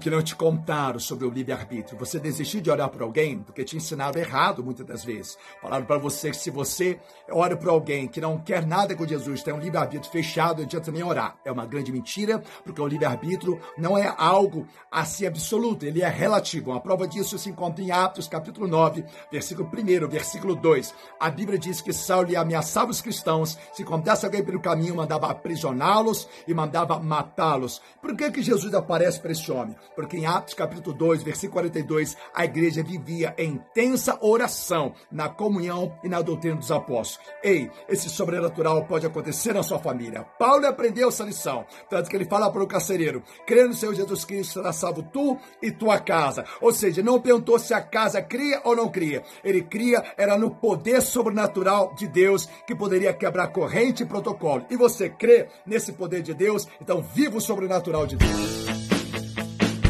o que não te contaram sobre o livre-arbítrio. Você desistiu de orar por alguém porque te ensinaram errado muitas das vezes. Falaram para você que se você ora por alguém que não quer nada com Jesus, tem um livre-arbítrio fechado, não adianta nem orar. É uma grande mentira, porque o livre-arbítrio não é algo assim absoluto, ele é relativo. Uma prova disso se encontra em Atos, capítulo 9, versículo 1, versículo 2. A Bíblia diz que Saulo ameaçava os cristãos, se acontece alguém pelo caminho, mandava aprisioná-los e mandava matá-los. Por que, que Jesus aparece para esse homem? Porque em Atos capítulo 2, versículo 42, a igreja vivia em intensa oração, na comunhão e na doutrina dos apóstolos. Ei, esse sobrenatural pode acontecer na sua família. Paulo aprendeu essa lição, tanto que ele fala para o carcereiro: crê no Senhor Jesus Cristo, será salvo tu e tua casa. Ou seja, não perguntou se a casa cria ou não cria. Ele cria, era no poder sobrenatural de Deus que poderia quebrar corrente e protocolo. E você crê nesse poder de Deus? Então viva o sobrenatural de Deus.